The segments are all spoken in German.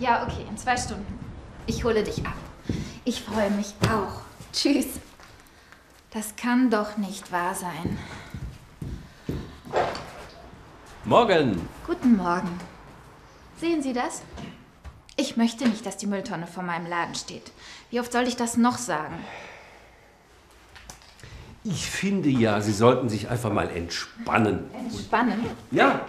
Ja, okay, in zwei Stunden. Ich hole dich ab. Ich freue mich auch. Tschüss. Das kann doch nicht wahr sein. Morgen. Guten Morgen. Sehen Sie das? Ich möchte nicht, dass die Mülltonne vor meinem Laden steht. Wie oft soll ich das noch sagen? Ich finde ja, Sie sollten sich einfach mal entspannen. Entspannen? Ja.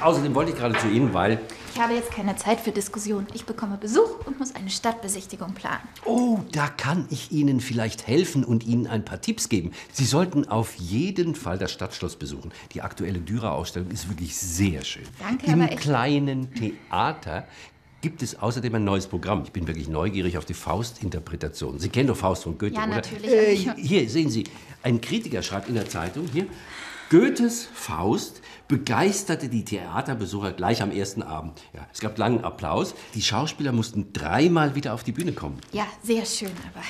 Außerdem wollte ich gerade zu Ihnen, weil... Ich habe jetzt keine Zeit für Diskussion. Ich bekomme Besuch und muss eine Stadtbesichtigung planen. Oh, da kann ich Ihnen vielleicht helfen und Ihnen ein paar Tipps geben. Sie sollten auf jeden Fall das Stadtschloss besuchen. Die aktuelle Dürer-Ausstellung ist wirklich sehr schön. Danke, Im aber ich- kleinen Theater gibt es außerdem ein neues Programm. Ich bin wirklich neugierig auf die Faust-Interpretation. Sie kennen doch Faust von Goethe, Ja, oder? natürlich, Äh, hier, sehen Sie, ein Kritiker schreibt in der Zeitung hier, Goethes Faust begeisterte die Theaterbesucher gleich am ersten Abend. Ja, es gab langen Applaus. Die Schauspieler mussten dreimal wieder auf die Bühne kommen. Ja, sehr schön, aber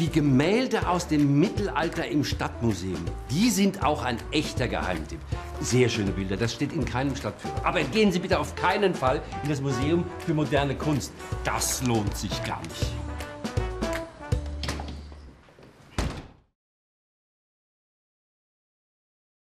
Die Gemälde aus dem Mittelalter im Stadtmuseum, die sind auch ein echter Geheimtipp. Sehr schöne Bilder, das steht in keinem Stadtführer. Aber gehen Sie bitte auf keinen Fall in das Museum für moderne Kunst. Das lohnt sich gar nicht.